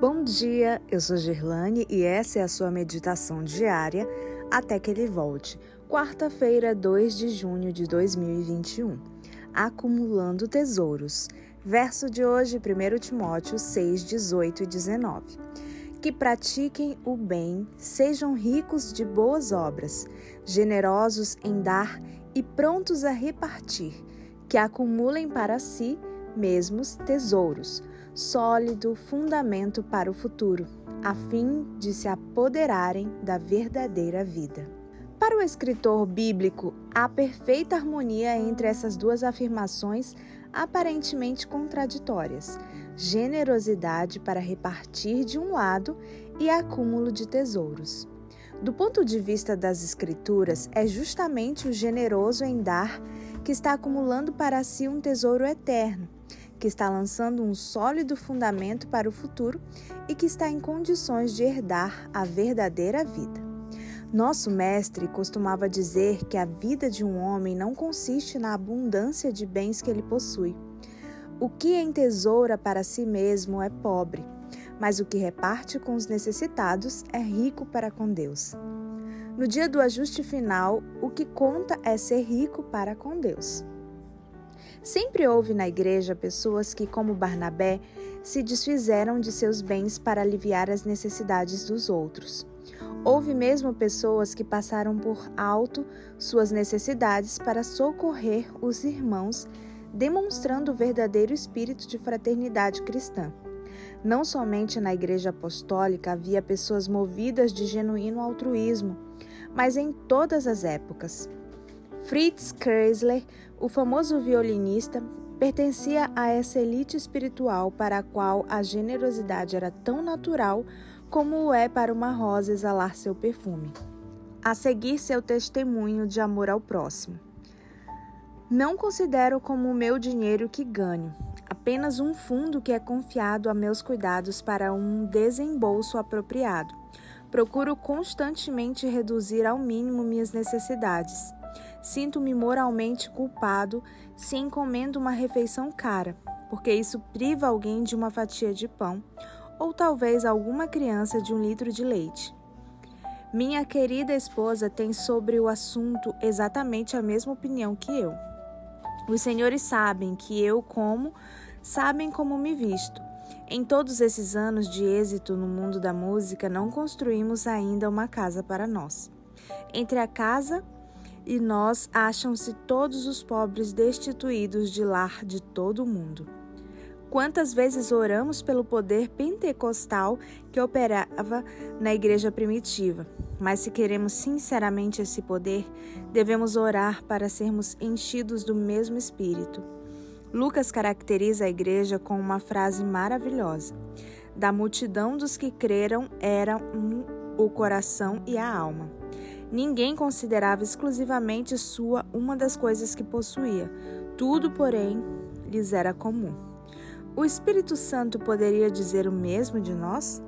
Bom dia, eu sou Gerlane e essa é a sua meditação diária até que ele volte. Quarta-feira, 2 de junho de 2021. Acumulando tesouros. Verso de hoje, 1 Timóteo 6, 18 e 19. Que pratiquem o bem, sejam ricos de boas obras, generosos em dar e prontos a repartir, que acumulem para si mesmos tesouros sólido fundamento para o futuro, a fim de se apoderarem da verdadeira vida. Para o escritor bíblico, há perfeita harmonia entre essas duas afirmações aparentemente contraditórias: generosidade para repartir de um lado e acúmulo de tesouros. Do ponto de vista das Escrituras, é justamente o generoso em dar que está acumulando para si um tesouro eterno que está lançando um sólido fundamento para o futuro e que está em condições de herdar a verdadeira vida. Nosso mestre costumava dizer que a vida de um homem não consiste na abundância de bens que ele possui. O que entesoura para si mesmo é pobre, mas o que reparte com os necessitados é rico para com Deus. No dia do ajuste final, o que conta é ser rico para com Deus. Sempre houve na igreja pessoas que, como Barnabé, se desfizeram de seus bens para aliviar as necessidades dos outros. Houve mesmo pessoas que passaram por alto suas necessidades para socorrer os irmãos, demonstrando o verdadeiro espírito de fraternidade cristã. Não somente na Igreja Apostólica havia pessoas movidas de genuíno altruísmo, mas em todas as épocas. Fritz Kreisler, o famoso violinista, pertencia a essa elite espiritual para a qual a generosidade era tão natural como o é para uma rosa exalar seu perfume. A seguir seu testemunho de amor ao próximo. Não considero como meu dinheiro que ganho, apenas um fundo que é confiado a meus cuidados para um desembolso apropriado. Procuro constantemente reduzir ao mínimo minhas necessidades Sinto-me moralmente culpado se encomendo uma refeição cara, porque isso priva alguém de uma fatia de pão ou talvez alguma criança de um litro de leite. Minha querida esposa tem sobre o assunto exatamente a mesma opinião que eu. Os senhores sabem que eu como, sabem como me visto. Em todos esses anos de êxito no mundo da música, não construímos ainda uma casa para nós. Entre a casa e nós acham-se todos os pobres destituídos de lar de todo o mundo. Quantas vezes oramos pelo poder pentecostal que operava na igreja primitiva, mas se queremos sinceramente esse poder, devemos orar para sermos enchidos do mesmo Espírito. Lucas caracteriza a igreja com uma frase maravilhosa: Da multidão dos que creram era um, o coração e a alma. Ninguém considerava exclusivamente sua uma das coisas que possuía. Tudo, porém, lhes era comum. O Espírito Santo poderia dizer o mesmo de nós?